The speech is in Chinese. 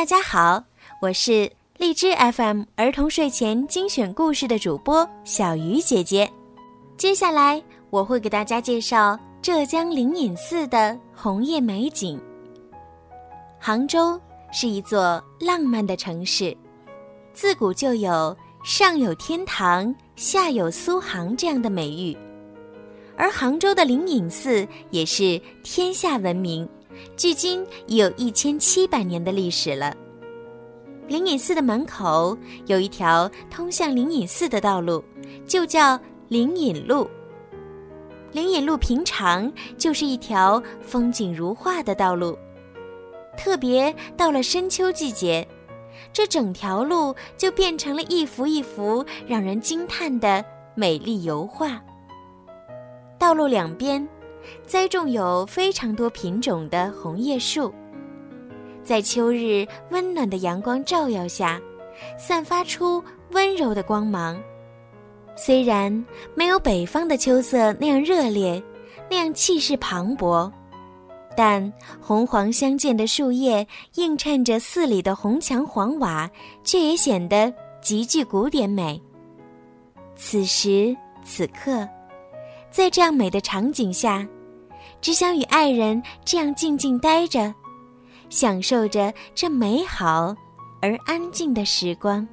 大家好，我是荔枝 FM 儿童睡前精选故事的主播小鱼姐姐。接下来我会给大家介绍浙江灵隐寺的红叶美景。杭州是一座浪漫的城市，自古就有“上有天堂，下有苏杭”这样的美誉，而杭州的灵隐寺也是天下闻名。距今已有一千七百年的历史了。灵隐寺的门口有一条通向灵隐寺的道路，就叫灵隐路。灵隐路平常就是一条风景如画的道路，特别到了深秋季节，这整条路就变成了一幅一幅让人惊叹的美丽油画。道路两边。栽种有非常多品种的红叶树，在秋日温暖的阳光照耀下，散发出温柔的光芒。虽然没有北方的秋色那样热烈，那样气势磅礴，但红黄相间的树叶映衬着寺里的红墙黄瓦，却也显得极具古典美。此时此刻。在这样美的场景下，只想与爱人这样静静待着，享受着这美好而安静的时光。